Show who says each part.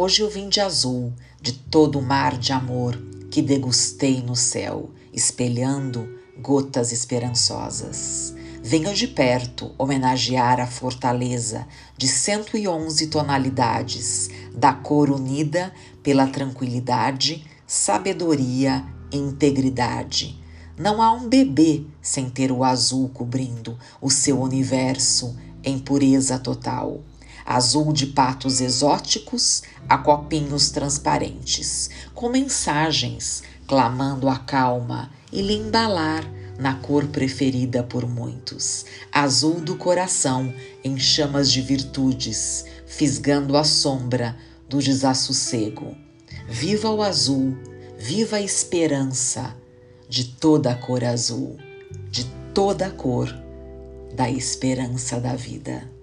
Speaker 1: Hoje eu vim de azul, de todo o mar de amor que degustei no céu, espelhando gotas esperançosas. Venho de perto homenagear a fortaleza de 111 tonalidades da cor unida pela tranquilidade, sabedoria e integridade. Não há um bebê sem ter o azul cobrindo o seu universo em pureza total. Azul de patos exóticos a copinhos transparentes, com mensagens clamando a calma e lhe embalar na cor preferida por muitos, azul do coração em chamas de virtudes, fisgando a sombra do desassossego. Viva o azul, viva a esperança de toda a cor azul, de toda a cor da esperança da vida.